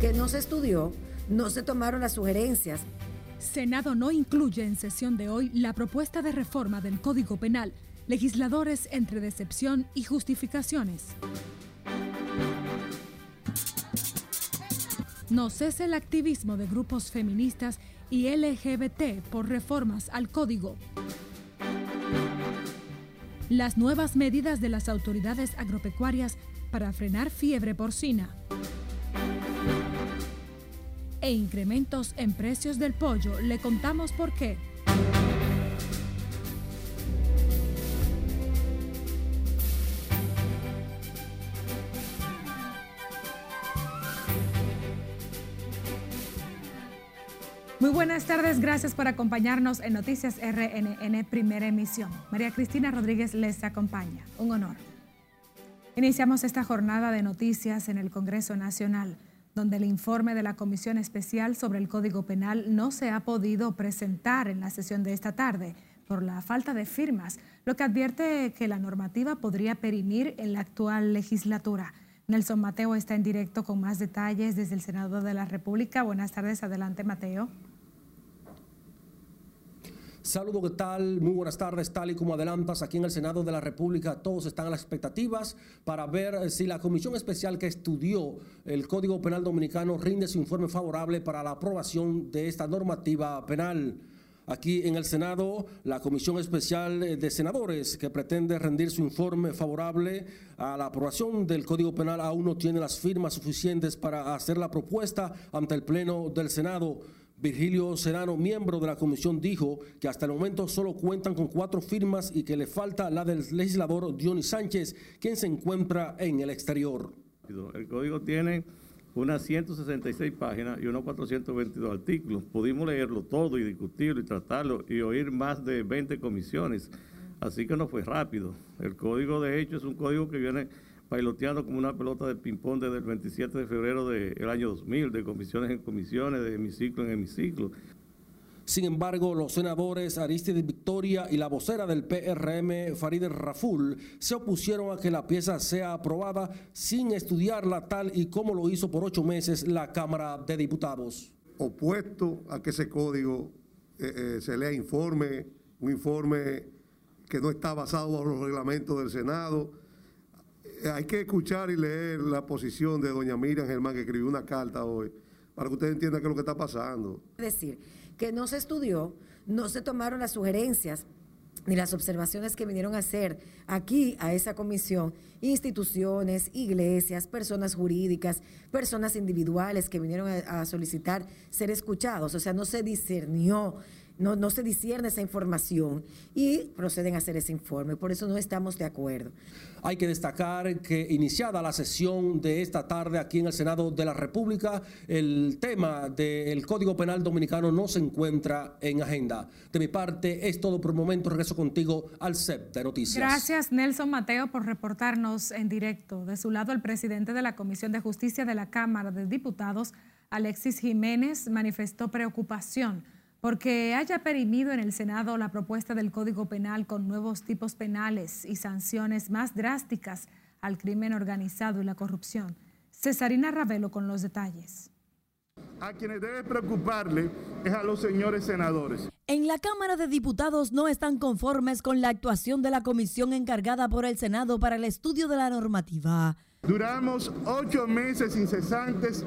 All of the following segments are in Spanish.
que no se estudió, no se tomaron las sugerencias. Senado no incluye en sesión de hoy la propuesta de reforma del Código Penal. Legisladores entre decepción y justificaciones. No cese el activismo de grupos feministas y LGBT por reformas al código. Las nuevas medidas de las autoridades agropecuarias para frenar fiebre porcina. E incrementos en precios del pollo. Le contamos por qué. Muy buenas tardes, gracias por acompañarnos en Noticias RNN Primera Emisión. María Cristina Rodríguez les acompaña. Un honor. Iniciamos esta jornada de noticias en el Congreso Nacional, donde el informe de la Comisión Especial sobre el Código Penal no se ha podido presentar en la sesión de esta tarde por la falta de firmas, lo que advierte que la normativa podría perimir en la actual legislatura. Nelson Mateo está en directo con más detalles desde el Senado de la República. Buenas tardes, adelante Mateo. Saludos, ¿qué tal? Muy buenas tardes. Tal y como adelantas, aquí en el Senado de la República todos están a las expectativas para ver si la comisión especial que estudió el Código Penal Dominicano rinde su informe favorable para la aprobación de esta normativa penal. Aquí en el Senado, la Comisión Especial de Senadores, que pretende rendir su informe favorable a la aprobación del Código Penal, aún no tiene las firmas suficientes para hacer la propuesta ante el Pleno del Senado. Virgilio Serrano, miembro de la comisión, dijo que hasta el momento solo cuentan con cuatro firmas y que le falta la del legislador Dionis Sánchez, quien se encuentra en el exterior. El código tiene unas 166 páginas y unos 422 artículos. Pudimos leerlo todo y discutirlo y tratarlo y oír más de 20 comisiones. Así que no fue rápido. El código, de hecho, es un código que viene bailoteando como una pelota de ping-pong desde el 27 de febrero del año 2000, de comisiones en comisiones, de hemiciclo en hemiciclo. Sin embargo, los senadores Aristide Victoria y la vocera del PRM, Farideh Raful, se opusieron a que la pieza sea aprobada sin estudiarla tal y como lo hizo por ocho meses la Cámara de Diputados. Opuesto a que ese código eh, eh, se lea informe, un informe que no está basado en los reglamentos del Senado, hay que escuchar y leer la posición de doña Miriam Germán, que escribió una carta hoy, para que ustedes entiendan qué es lo que está pasando. Es decir, que no se estudió, no se tomaron las sugerencias ni las observaciones que vinieron a hacer aquí a esa comisión, instituciones, iglesias, personas jurídicas, personas individuales que vinieron a, a solicitar ser escuchados. O sea, no se discernió no, no se discierne esa información y proceden a hacer ese informe. Por eso no estamos de acuerdo. Hay que destacar que iniciada la sesión de esta tarde aquí en el Senado de la República, el tema del Código Penal Dominicano no se encuentra en agenda. De mi parte es todo por el momento. Regreso contigo al CEP de Noticias. Gracias Nelson Mateo por reportarnos en directo. De su lado, el presidente de la Comisión de Justicia de la Cámara de Diputados, Alexis Jiménez, manifestó preocupación porque haya perimido en el Senado la propuesta del Código Penal con nuevos tipos penales y sanciones más drásticas al crimen organizado y la corrupción. Cesarina Ravelo con los detalles. A quienes debe preocuparle es a los señores senadores. En la Cámara de Diputados no están conformes con la actuación de la comisión encargada por el Senado para el estudio de la normativa. Duramos ocho meses incesantes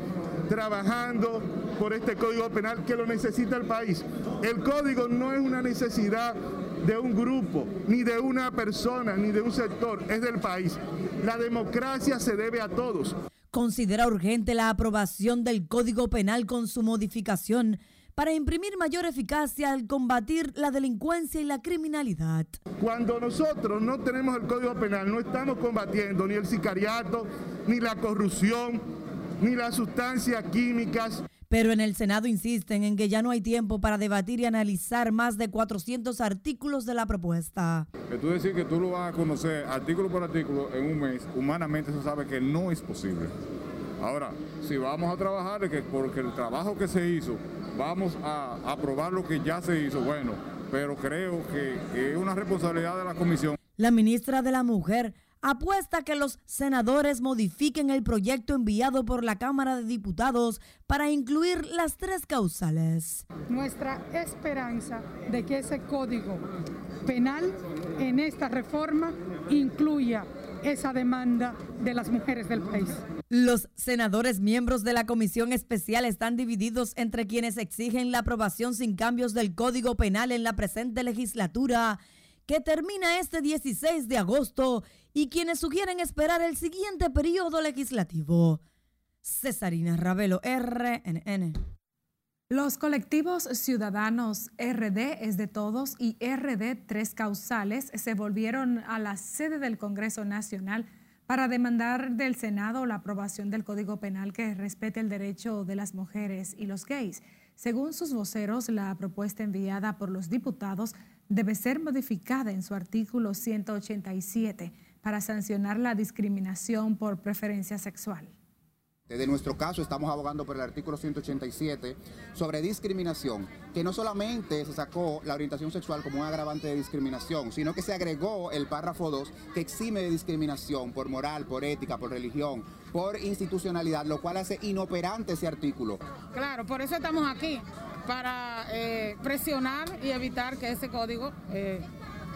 trabajando por este Código Penal que lo necesita el país. El código no es una necesidad de un grupo, ni de una persona, ni de un sector, es del país. La democracia se debe a todos. Considera urgente la aprobación del Código Penal con su modificación para imprimir mayor eficacia al combatir la delincuencia y la criminalidad. Cuando nosotros no tenemos el Código Penal, no estamos combatiendo ni el sicariato, ni la corrupción, ni las sustancias químicas. Pero en el Senado insisten en que ya no hay tiempo para debatir y analizar más de 400 artículos de la propuesta. Que tú decir que tú lo vas a conocer artículo por artículo en un mes, humanamente se sabe que no es posible. Ahora, si vamos a trabajar, que porque el trabajo que se hizo vamos a aprobar lo que ya se hizo, bueno, pero creo que, es una responsabilidad de la comisión. La ministra de la Mujer apuesta a que los senadores modifiquen el proyecto enviado por la Cámara de Diputados para incluir las tres causales. Nuestra esperanza de que ese código penal en esta reforma incluya esa demanda de las mujeres del país. Los senadores miembros de la comisión especial están divididos entre quienes exigen la aprobación sin cambios del Código Penal en la presente legislatura, que termina este 16 de agosto, y quienes sugieren esperar el siguiente periodo legislativo. Cesarina Ravelo, RNN. Los colectivos ciudadanos RD es de todos y RD Tres Causales se volvieron a la sede del Congreso Nacional para demandar del Senado la aprobación del Código Penal que respete el derecho de las mujeres y los gays. Según sus voceros, la propuesta enviada por los diputados debe ser modificada en su artículo 187 para sancionar la discriminación por preferencia sexual. De nuestro caso estamos abogando por el artículo 187 sobre discriminación, que no solamente se sacó la orientación sexual como un agravante de discriminación, sino que se agregó el párrafo 2 que exime de discriminación por moral, por ética, por religión, por institucionalidad, lo cual hace inoperante ese artículo. Claro, por eso estamos aquí, para eh, presionar y evitar que ese código... Eh,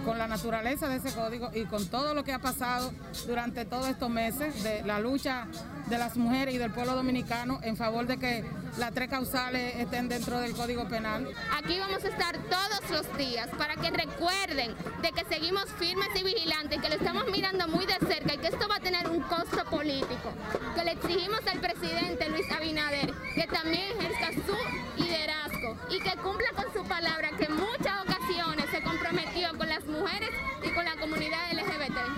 con la naturaleza de ese código y con todo lo que ha pasado durante todos estos meses de la lucha de las mujeres y del pueblo dominicano en favor de que las tres causales estén dentro del Código Penal. Aquí vamos a estar todos los días para que recuerden de que seguimos firmes y vigilantes, que lo estamos mirando muy de cerca y que esto va a tener un costo político, que le exigimos al presidente Luis Abinader que también ejerza su liderazgo y que cumpla con su palabra, que en muchas ocasiones se comprometió con las mujeres y con la comunidad LGBT.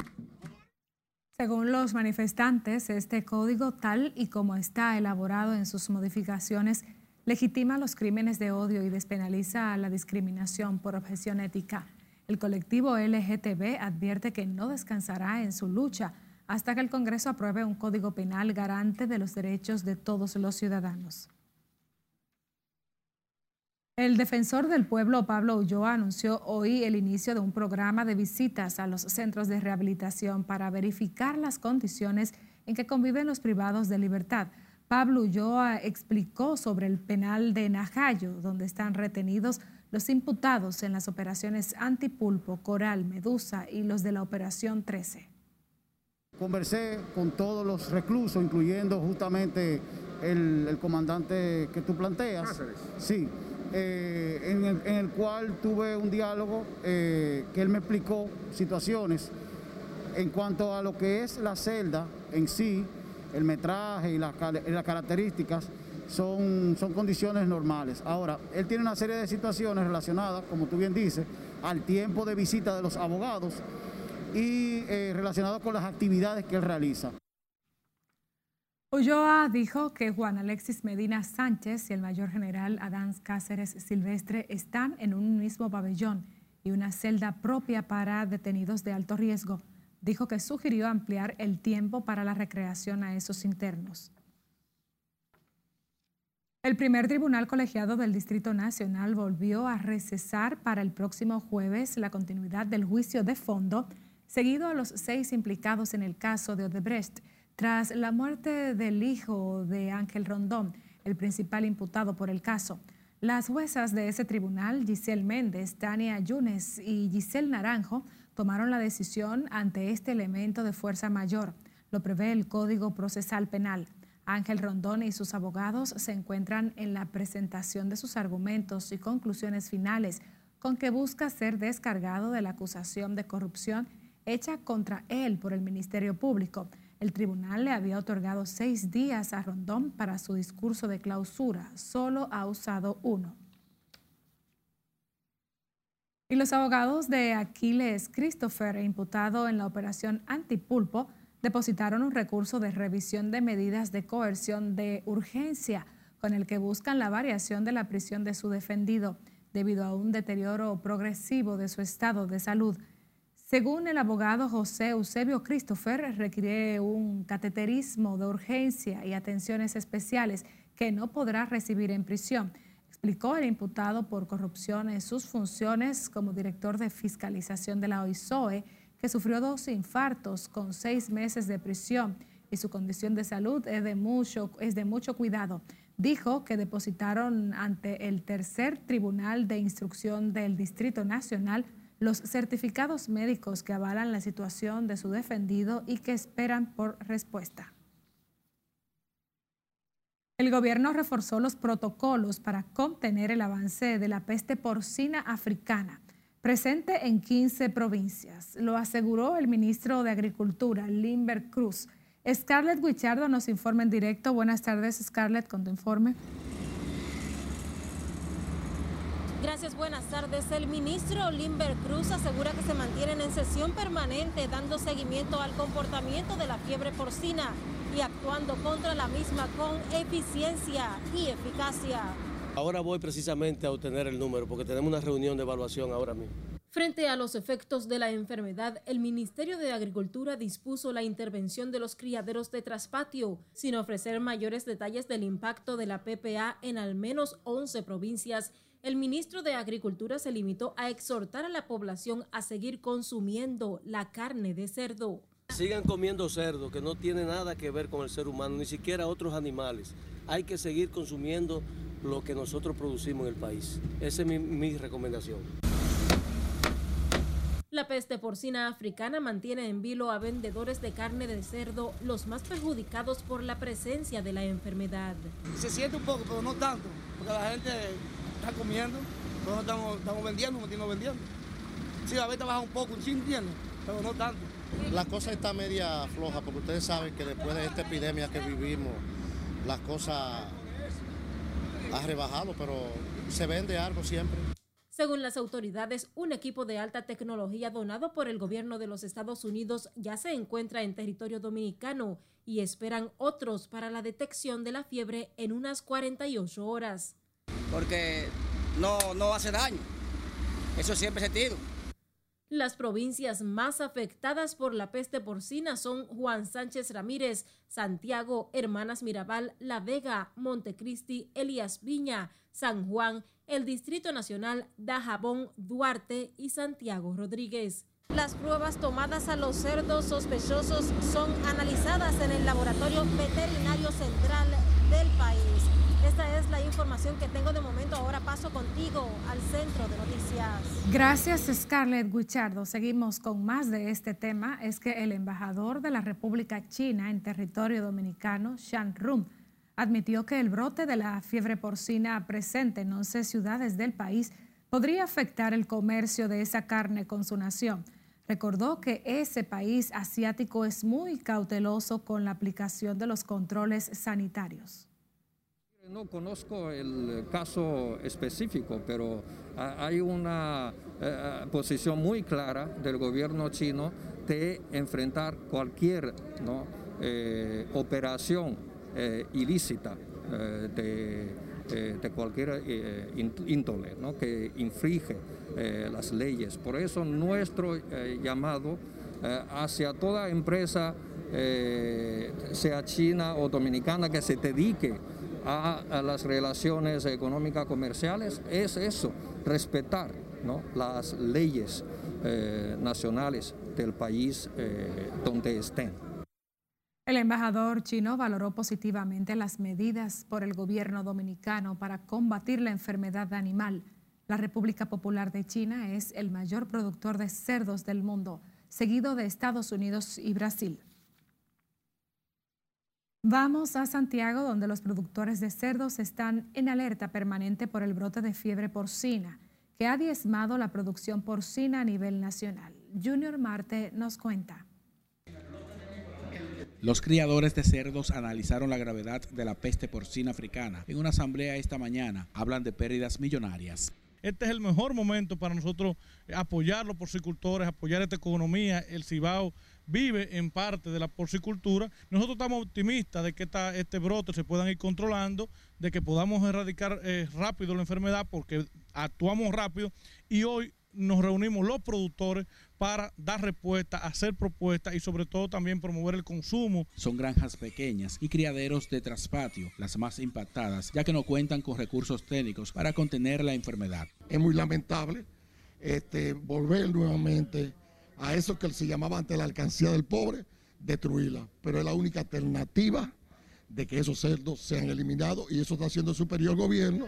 Según los manifestantes, este código, tal y como está elaborado en sus modificaciones, legitima los crímenes de odio y despenaliza la discriminación por objeción ética. El colectivo LGTB advierte que no descansará en su lucha hasta que el Congreso apruebe un código penal garante de los derechos de todos los ciudadanos. El defensor del pueblo, Pablo Ulloa, anunció hoy el inicio de un programa de visitas a los centros de rehabilitación para verificar las condiciones en que conviven los privados de libertad. Pablo Ulloa explicó sobre el penal de Najayo, donde están retenidos los imputados en las operaciones Antipulpo, Coral, Medusa y los de la Operación 13. Conversé con todos los reclusos, incluyendo justamente el, comandante que tú planteas. Sí eh, en, el, cual tuve un diálogo eh, que él me explicó situaciones en cuanto a lo que es la celda en sí, el metraje y las, características son, son condiciones normales. Ahora, él tiene una serie de situaciones relacionadas, como tú bien dices, al tiempo de visita de los abogados y eh, relacionadas con las actividades que él realiza. Ulloa dijo que Juan Alexis Medina Sánchez y el mayor general Adán Cáceres Silvestre están en un mismo pabellón y una celda propia para detenidos de alto riesgo. Dijo que sugirió ampliar el tiempo para la recreación a esos internos. El primer tribunal colegiado del Distrito Nacional volvió a recesar para el próximo jueves la continuidad del juicio de fondo, seguido a los seis implicados en el caso de Odebrecht tras la muerte del hijo de Ángel Rondón, el principal imputado por el caso. Las juezas de ese tribunal, Giselle Méndez, Tania Yunes y Giselle Naranjo, tomaron la decisión ante este elemento de fuerza mayor. Lo prevé el Código Procesal Penal. Ángel Rondón y sus abogados se encuentran en la presentación de sus argumentos y conclusiones finales, con que busca ser descargado de la acusación de corrupción hecha contra él por el Ministerio Público. El tribunal le había otorgado seis días a Rondón para su discurso de clausura. Solo ha usado uno. Y los abogados de Aquiles Christopher, imputado en la operación Antipulpo, depositaron un recurso de revisión de medidas de coerción de urgencia con el que buscan la variación de la prisión de su defendido debido a un deterioro progresivo de su estado de salud. Según el abogado José Eusebio Christopher, requiere un cateterismo de urgencia y atenciones especiales que no podrá recibir en prisión. Explicó el imputado por corrupción en sus funciones como director de fiscalización de la OISOE que sufrió dos infartos con seis meses de prisión y su condición de salud es de mucho, es de mucho cuidado. Dijo que depositaron ante el tercer Tribunal de Instrucción del Distrito Nacional los certificados médicos que avalan la situación de su defendido y que esperan por respuesta. El gobierno reforzó los protocolos para contener el avance de la peste porcina africana, presente en 15 provincias. Lo aseguró el ministro de Agricultura, Limber Cruz. Scarlett Guichardo nos informa en directo. Buenas tardes, Scarlett, con tu informe. Gracias, buenas tardes. El ministro Limber Cruz asegura que se mantienen en sesión permanente dando seguimiento al comportamiento de la fiebre porcina y actuando contra la misma con eficiencia y eficacia. Ahora voy precisamente a obtener el número porque tenemos una reunión de evaluación ahora mismo. Frente a los efectos de la enfermedad, el Ministerio de Agricultura dispuso la intervención de los criaderos de traspatio, sin ofrecer mayores detalles del impacto de la PPA en al menos 11 provincias el ministro de Agricultura se limitó a exhortar a la población a seguir consumiendo la carne de cerdo. Sigan comiendo cerdo, que no tiene nada que ver con el ser humano, ni siquiera otros animales. Hay que seguir consumiendo lo que nosotros producimos en el país. Esa es mi, mi recomendación. La peste porcina africana mantiene en vilo a vendedores de carne de cerdo, los más perjudicados por la presencia de la enfermedad. Se siente un poco, pero no tanto, porque la gente está comiendo, pero no estamos, estamos vendiendo, no vendiendo. Sí, a veces baja un poco, sí entiendo, pero no tanto. La cosa está media floja, porque ustedes saben que después de esta epidemia que vivimos, la cosa ha rebajado, pero se vende algo siempre. Según las autoridades, un equipo de alta tecnología donado por el gobierno de los Estados Unidos ya se encuentra en territorio dominicano y esperan otros para la detección de la fiebre en unas 48 horas porque no, no hace daño. Eso siempre se tiro. Las provincias más afectadas por la peste porcina son Juan Sánchez Ramírez, Santiago, Hermanas Mirabal, La Vega, Montecristi, Elías Viña, San Juan, el Distrito Nacional, Dajabón, Duarte y Santiago Rodríguez. Las pruebas tomadas a los cerdos sospechosos son analizadas en el Laboratorio Veterinario Central del país. Esta es la información que tengo de momento. Ahora paso contigo al centro de noticias. Gracias, Scarlett Guichardo. Seguimos con más de este tema. Es que el embajador de la República China en territorio dominicano, Shan Rum, admitió que el brote de la fiebre porcina presente en 11 ciudades del país podría afectar el comercio de esa carne con su nación. Recordó que ese país asiático es muy cauteloso con la aplicación de los controles sanitarios. No conozco el caso específico, pero hay una eh, posición muy clara del gobierno chino de enfrentar cualquier eh, operación eh, ilícita de, cualquier índole que infringe las leyes. Por eso nuestro llamado hacia toda empresa, sea china o dominicana, que se dedique a, las relaciones económicas comerciales es eso, respetar las leyes eh, nacionales del país eh, donde estén. El embajador chino valoró positivamente las medidas por el gobierno dominicano para combatir la enfermedad animal. La República Popular de China es el mayor productor de cerdos del mundo, seguido de Estados Unidos y Brasil. Vamos a Santiago, donde los productores de cerdos están en alerta permanente por el brote de fiebre porcina, que ha diezmado la producción porcina a nivel nacional. Junior Marte nos cuenta. Los criadores de cerdos analizaron la gravedad de la peste porcina africana. En una asamblea esta mañana hablan de pérdidas millonarias. Este es el mejor momento para nosotros apoyar los porcicultores, apoyar esta economía. El Cibao vive en parte de la porcicultura. Nosotros estamos optimistas de que este brote se puedan ir controlando, de que podamos erradicar eh, rápido la enfermedad porque actuamos rápido y hoy nos reunimos los productores para dar respuesta, hacer propuestas y sobre todo también promover el consumo. Son granjas pequeñas y criaderos de traspatio, las más impactadas, ya que no cuentan con recursos técnicos para contener la enfermedad. Es muy lamentable este, volver nuevamente a eso que se llamaba ante la alcancía del pobre, destruirla. Pero es la única alternativa de que esos cerdos sean eliminados y eso está haciendo el superior gobierno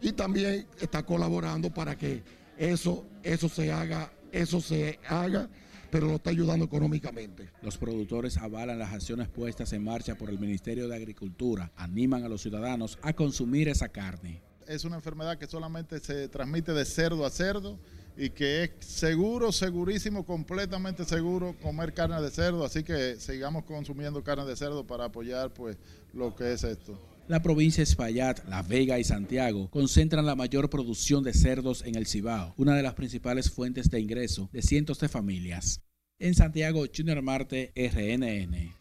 y también está colaborando para que eso, eso se haga, eso se haga, pero lo está ayudando económicamente. Los productores avalan las acciones puestas en marcha por el Ministerio de Agricultura, animan a los ciudadanos a consumir esa carne. Es una enfermedad que solamente se transmite de cerdo a cerdo y que es seguro, segurísimo, completamente seguro comer carne de cerdo, así que sigamos consumiendo carne de cerdo para apoyar pues lo que es esto. La provincia de Espaillat, La Vega y Santiago concentran la mayor producción de cerdos en el Cibao, una de las principales fuentes de ingreso de cientos de familias. En Santiago, Junior Marte, RNN.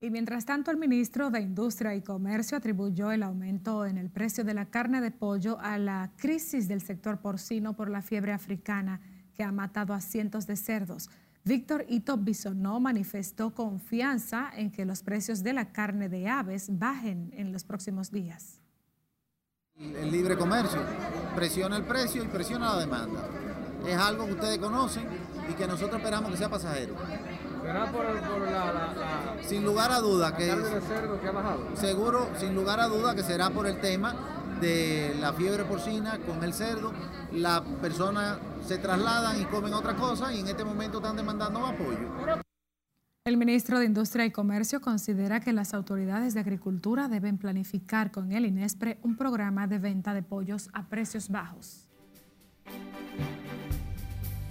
Y mientras tanto, el ministro de Industria y Comercio atribuyó el aumento en el precio de la carne de pollo a la crisis del sector porcino por la fiebre africana que ha matado a cientos de cerdos. Víctor Ito Bisonó manifestó confianza en que los precios de la carne de aves bajen en los próximos días. El libre comercio presiona el precio y presiona la demanda. Es algo que ustedes conocen y que nosotros esperamos que sea pasajero. ¿Será por, la, Sin lugar a duda que... carne de cerdo que ha bajado? Seguro, sin lugar a duda que será por el tema de la fiebre porcina con el cerdo. Las personas se trasladan y comen otra cosa y en este momento están demandando pollo. El ministro de Industria y Comercio considera que las autoridades de agricultura deben planificar con el INESPRE un programa de venta de pollos a precios bajos.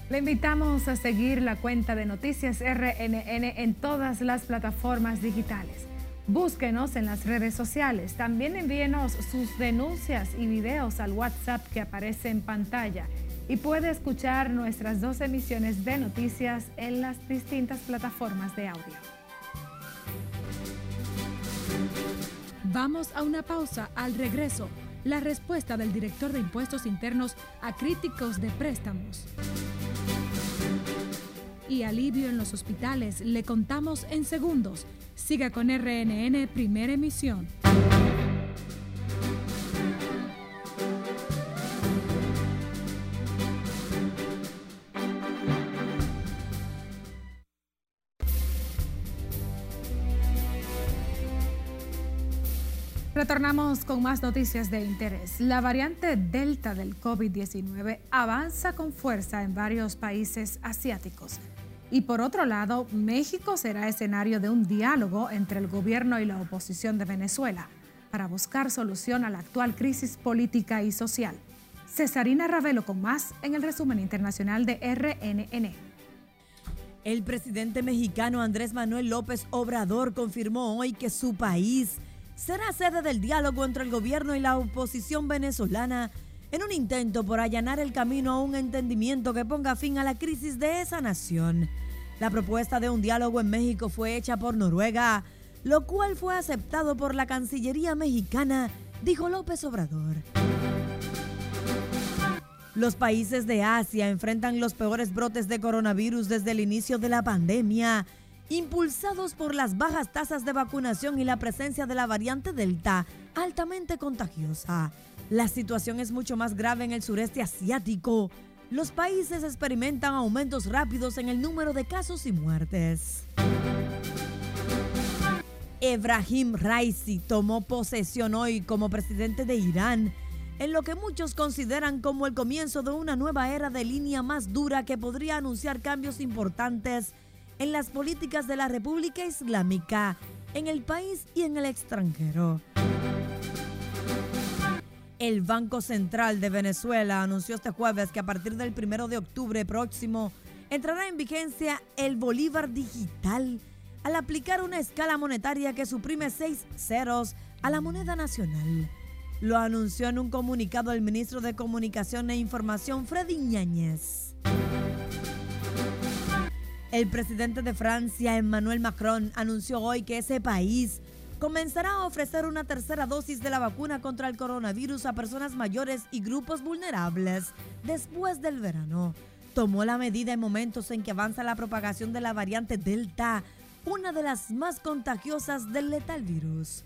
Le invitamos a seguir la cuenta de Noticias RNN en todas las plataformas digitales. Búsquenos en las redes sociales. También envíenos sus denuncias y videos al WhatsApp que aparece en pantalla. Y puede escuchar nuestras dos emisiones de noticias en las distintas plataformas de audio. Vamos a una pausa. Al regreso, la respuesta del director de impuestos internos a críticos de préstamos. Y alivio en los hospitales le contamos en segundos. Siga con RNN Primera Emisión. Retornamos con más noticias de interés. La variante Delta del COVID-19 avanza con fuerza en varios países asiáticos. Y por otro lado, México será escenario de un diálogo entre el gobierno y la oposición de Venezuela para buscar solución a la actual crisis política y social. Cesarina Ravelo con más en el resumen internacional de RNN. El presidente mexicano Andrés Manuel López Obrador confirmó hoy que su país será sede del diálogo entre el gobierno y la oposición venezolana en un intento por allanar el camino a un entendimiento que ponga fin a la crisis de esa nación. La propuesta de un diálogo en México fue hecha por Noruega, lo cual fue aceptado por la Cancillería mexicana, dijo López Obrador. Los países de Asia enfrentan los peores brotes de coronavirus desde el inicio de la pandemia, impulsados por las bajas tasas de vacunación y la presencia de la variante Delta, altamente contagiosa. La situación es mucho más grave en el sureste asiático. Los países experimentan aumentos rápidos en el número de casos y muertes. Ebrahim Raisi tomó posesión hoy como presidente de Irán, en lo que muchos consideran como el comienzo de una nueva era de línea más dura que podría anunciar cambios importantes en las políticas de la República Islámica, en el país y en el extranjero. El Banco Central de Venezuela anunció este jueves que a partir del primero de octubre próximo entrará en vigencia el Bolívar Digital al aplicar una escala monetaria que suprime seis ceros a la moneda nacional. Lo anunció en un comunicado el ministro de Comunicación e Información, Freddy Ñáñez. El presidente de Francia, Emmanuel Macron, anunció hoy que ese país comenzará a ofrecer una tercera dosis de la vacuna contra el coronavirus a personas mayores y grupos vulnerables después del verano. Tomó la medida en momentos en que avanza la propagación de la variante Delta, una de las más contagiosas del letal virus.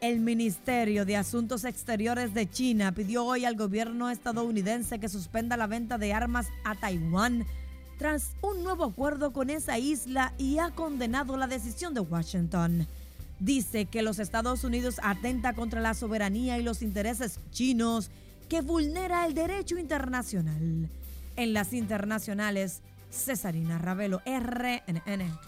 El Ministerio de Asuntos Exteriores de China pidió hoy al gobierno estadounidense que suspenda la venta de armas a Taiwán tras un nuevo acuerdo con esa isla y ha condenado la decisión de Washington. Dice que los Estados Unidos atenta contra la soberanía y los intereses chinos que vulnera el derecho internacional. En las internacionales, Cesarina Ravelo, RNN.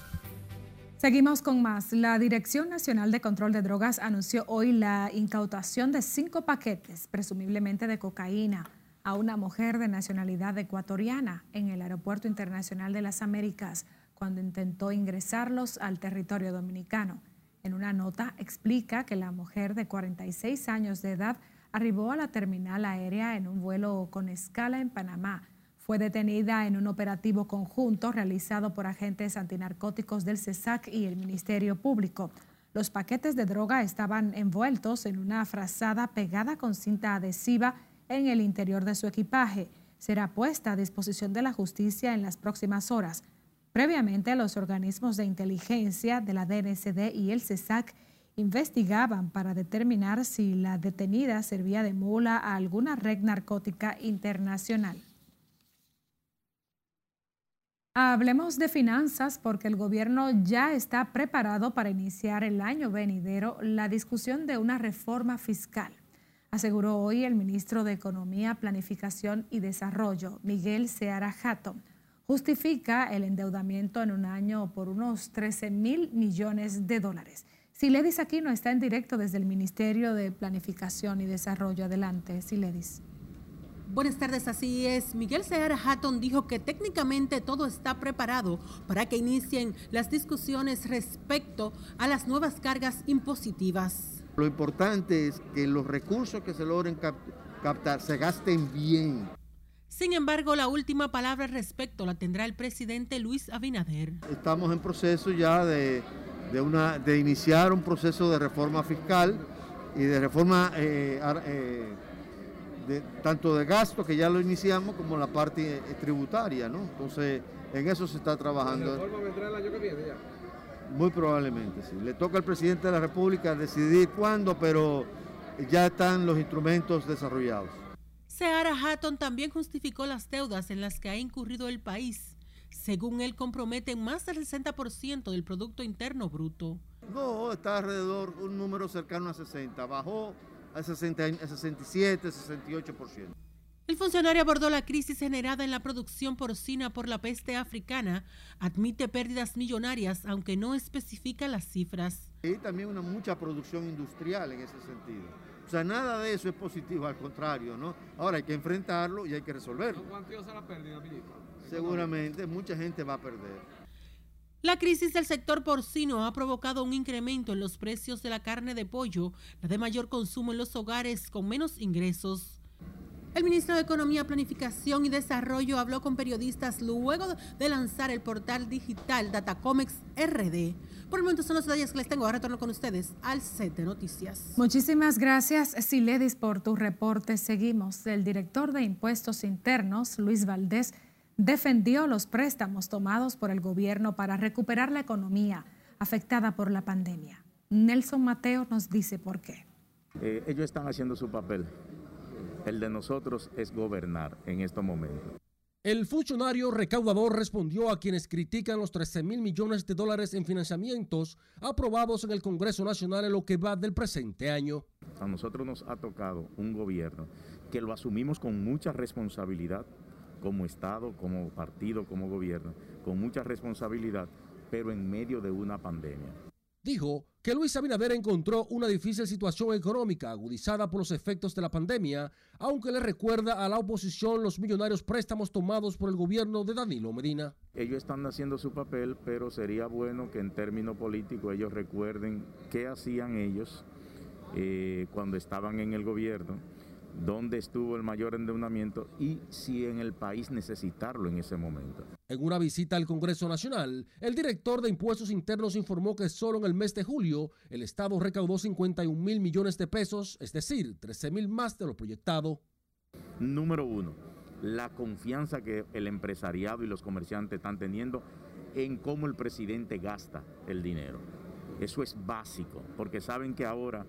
Seguimos con más. La Dirección Nacional de Control de Drogas anunció hoy la incautación de cinco paquetes, presumiblemente de cocaína, a una mujer de nacionalidad ecuatoriana en el Aeropuerto Internacional de las Américas cuando intentó ingresarlos al territorio dominicano. En una nota explica que la mujer de 46 años de edad arribó a la terminal aérea en un vuelo con escala en Panamá fue detenida en un operativo conjunto realizado por agentes antinarcóticos del CESAC y el Ministerio Público. Los paquetes de droga estaban envueltos en una frazada pegada con cinta adhesiva en el interior de su equipaje. Será puesta a disposición de la justicia en las próximas horas. Previamente, los organismos de inteligencia de la DNCD y el CESAC investigaban para determinar si la detenida servía de mula a alguna red narcótica internacional. Hablemos de finanzas porque el gobierno ya está preparado para iniciar el año venidero la discusión de una reforma fiscal, aseguró hoy el ministro de Economía, Planificación y Desarrollo, Miguel Seara Hatton. Justifica el endeudamiento en un año por unos 13 mil millones de dólares. Siledis Aquino está en directo desde el Ministerio de Planificación y Desarrollo. Adelante, Siledis. Buenas tardes, así es. Miguel Seara Hatton dijo que técnicamente todo está preparado para que inicien las discusiones respecto a las nuevas cargas impositivas. Lo importante es que los recursos que se logren captar se gasten bien. Sin embargo, la última palabra respecto la tendrá el presidente Luis Abinader. Estamos en proceso ya de, una, de iniciar un proceso de reforma fiscal y de reforma eh, eh, tanto de gasto, que ya lo iniciamos, como la parte eh, tributaria, ¿no? Entonces, en eso se está trabajando. ¿La reforma vendrá el año que viene ya? Muy probablemente, sí. Le toca al presidente de la República decidir cuándo, pero ya están los instrumentos desarrollados. Seara Hatton también justificó las deudas en las que ha incurrido el país. Según él, comprometen más del 60% del Producto Interno Bruto. No, está alrededor un número cercano a 60. Bajó al 67, 68%. El funcionario abordó la crisis generada en la producción porcina por la peste africana, admite pérdidas millonarias, aunque no especifica las cifras. Hay también una mucha producción industrial en ese sentido. O sea, nada de eso es positivo, al contrario, ¿no? Ahora hay que enfrentarlo y hay que resolverlo. ¿Cuánto la pérdida, Seguramente mucha gente va a perder. La crisis del sector porcino ha provocado un incremento en los precios de la carne de pollo, la de mayor consumo en los hogares con menos ingresos. El ministro de Economía, Planificación y Desarrollo habló con periodistas luego de lanzar el portal digital Datacomex RD. Por el momento son los detalles que les tengo. Ahora retorno con ustedes al set de noticias. Muchísimas gracias, Siledis, por tu reporte. Seguimos. El director de Impuestos Internos, Luis Valdés, defendió los préstamos tomados por el gobierno para recuperar la economía afectada por la pandemia. Nelson Mateo nos dice por qué. Eh, ellos están haciendo su papel. El de nosotros es gobernar en estos momentos. El funcionario recaudador respondió a quienes critican los 13 mil millones de dólares en financiamientos aprobados en el Congreso Nacional en lo que va del presente año. A nosotros nos ha tocado un gobierno que lo asumimos con mucha responsabilidad, como Estado, como partido, como gobierno, con mucha responsabilidad, pero en medio de una pandemia. Dijo que Luis Abinader encontró una difícil situación económica agudizada por los efectos de la pandemia, aunque le recuerda a la oposición los millonarios préstamos tomados por el gobierno de Danilo Medina. Ellos están haciendo su papel, pero sería bueno que en términos políticos ellos recuerden qué hacían ellos eh, cuando estaban en el gobierno dónde estuvo el mayor endeudamiento y si en el país necesitarlo en ese momento. En una visita al Congreso Nacional, el director de Impuestos Internos informó que solo en el mes de julio el Estado recaudó 51 mil millones de pesos, es decir, 13 mil más de lo proyectado. Número uno, la confianza que el empresariado y los comerciantes están teniendo en cómo el presidente gasta el dinero. Eso es básico, porque saben que ahora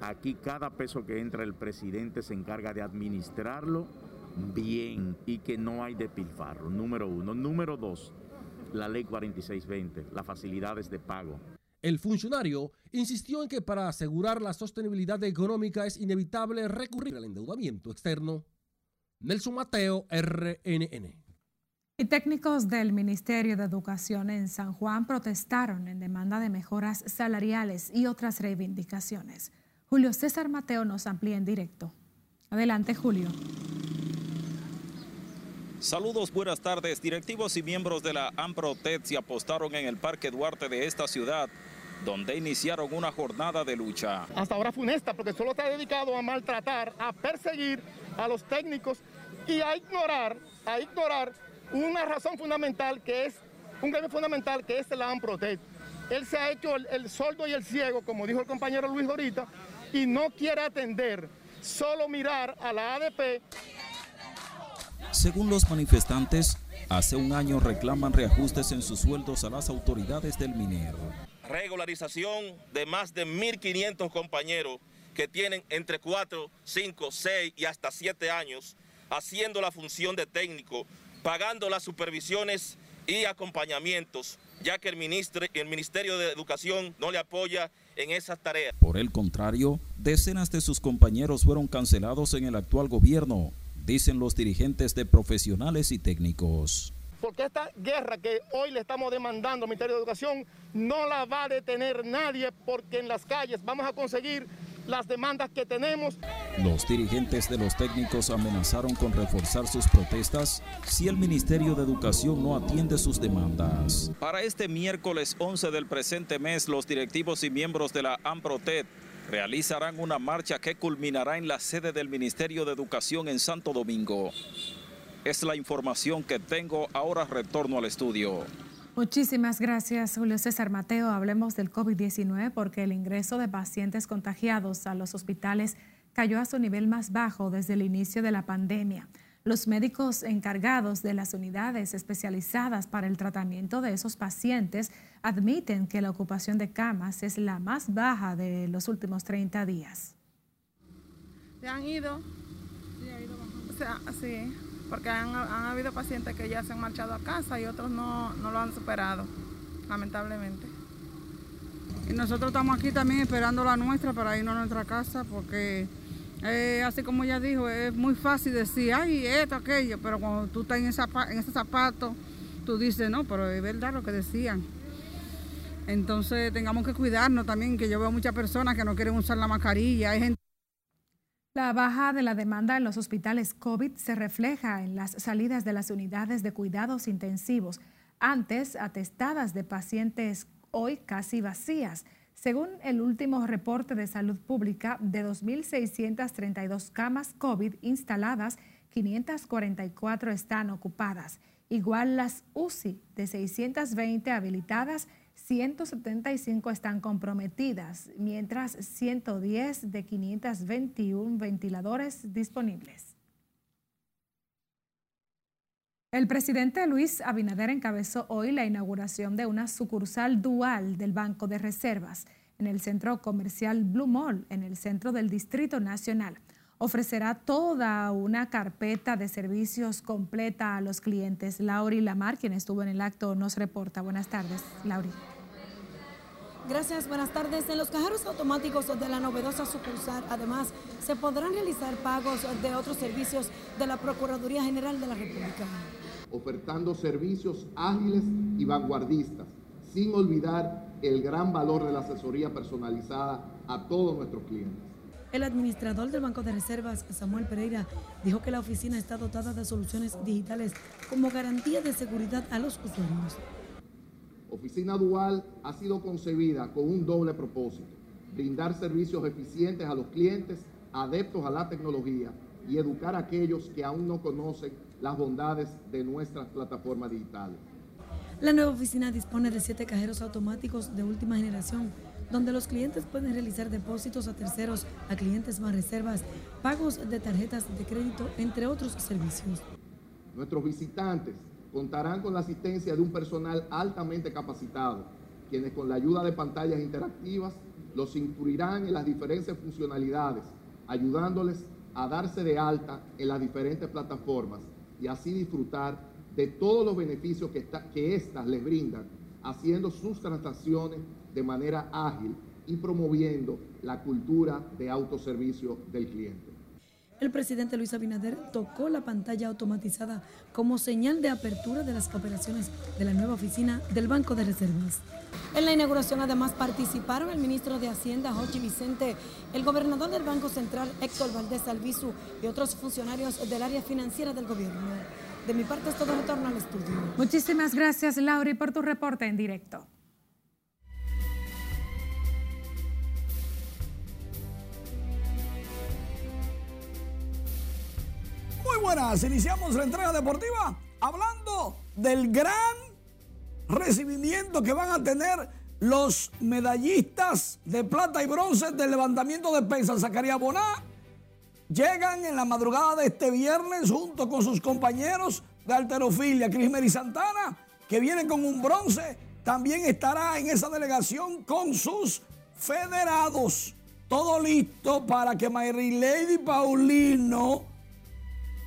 Aquí cada peso que entra el presidente se encarga de administrarlo bien y que no hay despilfarro, número uno. Número dos, la ley 4620, las facilidades de pago. El funcionario insistió en que para asegurar la sostenibilidad económica es inevitable recurrir al endeudamiento externo. Nelson Mateo, RNN. Y técnicos del Ministerio de Educación en San Juan protestaron en demanda de mejoras salariales y otras reivindicaciones. Julio César Mateo nos amplía en directo. Adelante, Julio. Saludos, buenas tardes. Directivos y miembros de la AMPROTED se apostaron en el Parque Duarte de esta ciudad, donde iniciaron una jornada de lucha. Hasta ahora funesta, porque solo está dedicado a maltratar, a perseguir a los técnicos y a ignorar, a ignorar una razón fundamental que es, un gremio fundamental que es la AMPROTED. Él se ha hecho el, el sordo y el ciego, como dijo el compañero Luis ahorita, y no quiere atender, solo mirar a la ADP según los manifestantes, hace un año reclaman reajustes en sus sueldos a las autoridades del minero. Regularización de más de 1.500 compañeros que tienen entre 4, 5, 6 y hasta 7 años haciendo la función de técnico, pagando las supervisiones y acompañamientos, ya que el, Ministerio de Educación no le apoya en esas tareas. Por el contrario, decenas de sus compañeros fueron cancelados en el actual gobierno dicen los dirigentes de profesionales y técnicos. Porque esta guerra que hoy le estamos demandando al Ministerio de Educación no la va a detener nadie porque en las calles vamos a conseguir las demandas que tenemos. Los dirigentes de los técnicos amenazaron con reforzar sus protestas si el Ministerio de Educación no atiende sus demandas. Para este miércoles 11 del presente mes, los directivos y miembros de la AMPROTED realizarán una marcha que culminará en la sede del Ministerio de Educación en Santo Domingo. Es la información que tengo, ahora retorno al estudio. Muchísimas gracias, Julio César Mateo. Hablemos del COVID-19 porque el ingreso de pacientes contagiados a los hospitales cayó a su nivel más bajo desde el inicio de la pandemia. Los médicos encargados de las unidades especializadas para el tratamiento de esos pacientes admiten que la ocupación de camas es la más baja de los últimos 30 días. Se han ido. Sí, porque han, habido pacientes que ya se han marchado a casa y otros no, no lo han superado, lamentablemente. Y nosotros estamos aquí también esperando la nuestra para irnos a nuestra casa porque eh, así como ella dijo, es muy fácil decir, ay, esto, aquello, pero cuando tú estás en, en ese zapato, tú dices, no, pero es verdad lo que decían. Entonces tengamos que cuidarnos también, que yo veo muchas personas que no quieren usar la mascarilla. Hay gente la baja de la demanda en los hospitales COVID se refleja en las salidas de las unidades de cuidados intensivos, antes atestadas de pacientes hoy casi vacías. Según el último reporte de salud pública, de 2.632 camas COVID instaladas, 544 están ocupadas. Igual las UCI de 620 habilitadas, 175 están comprometidas, mientras 110 de 521 ventiladores disponibles. El presidente Luis Abinader encabezó hoy la inauguración de una sucursal dual del Banco de Reservas en el centro comercial Blue Mall, en el centro del Distrito Nacional. Ofrecerá toda una carpeta de servicios completa a los clientes. Lauri Lamar, quien estuvo en el acto, nos reporta. Buenas tardes, Lauri. Gracias, buenas tardes. En los cajeros automáticos de la novedosa sucursal, además, se podrán realizar pagos de otros servicios de la Procuraduría General de la República. Ofertando servicios ágiles y vanguardistas, sin olvidar el gran valor de la asesoría personalizada a todos nuestros clientes. El administrador del Banco de Reservas, Samuel Pereira, dijo que la oficina está dotada de soluciones digitales como garantía de seguridad a los usuarios. Oficina Dual ha sido concebida con un doble propósito, brindar servicios eficientes a los clientes adeptos a la tecnología y educar a aquellos que aún no conocen las bondades de nuestras plataformas digitales. La nueva oficina dispone de siete cajeros automáticos de última generación, donde los clientes pueden realizar depósitos a terceros, a clientes más reservas, pagos de tarjetas de crédito, entre otros servicios. Nuestros visitantes contarán con la asistencia de un personal altamente capacitado, quienes con la ayuda de pantallas interactivas los incluirán en las diferentes funcionalidades, ayudándoles a darse de alta en las diferentes plataformas y así disfrutar de todos los beneficios que, esta- que les brindan, haciendo sus transacciones de manera ágil y promoviendo la cultura de autoservicio del cliente. El presidente Luis Abinader tocó la pantalla automatizada como señal de apertura de las operaciones de la nueva oficina del Banco de Reservas. En la inauguración además participaron el ministro de Hacienda, Jochi Vicente, el gobernador del Banco Central, Héctor Valdés Albizu, y otros funcionarios del área financiera del gobierno. De mi parte es todo retorno al estudio. Muchísimas gracias, Lauri, por tu reporte en directo. Buenas, iniciamos la entrega deportiva hablando del gran recibimiento que van a tener los medallistas de plata y bronce del levantamiento de pesas. Zacarías Boná llegan en la madrugada de este viernes junto con sus compañeros de alterofilia, Crismeri Santana, que vienen con un bronce. También estará en esa delegación con sus federados. Todo listo para que Mary Lady Paulino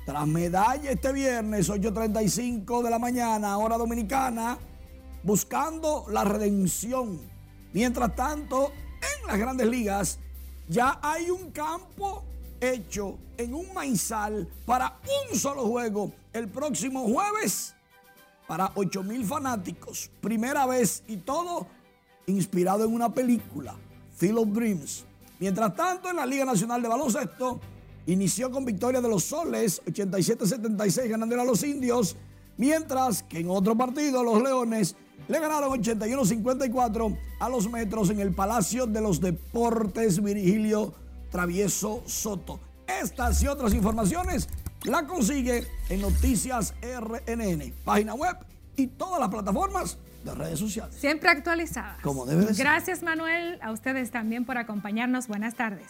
tras medalla este viernes, 8.35 de la mañana, hora dominicana, buscando la redención. Mientras tanto, en las grandes ligas ya hay un campo hecho en un maizal para un solo juego el próximo jueves para 8 mil fanáticos. Primera vez y todo inspirado en una película, Field of Dreams. Mientras tanto, en la Liga Nacional de Baloncesto, inició con victoria de los Soles, 87-76 ganando a los Indios, mientras que en otro partido los Leones le ganaron 81-54 a los Metros en el Palacio de los Deportes Virgilio Travieso Soto. Estas y otras informaciones la consigue en Noticias RNN, página web y todas las plataformas de redes sociales. Siempre actualizadas. Como debe de ser. Gracias, Manuel. A ustedes también por acompañarnos. Buenas tardes.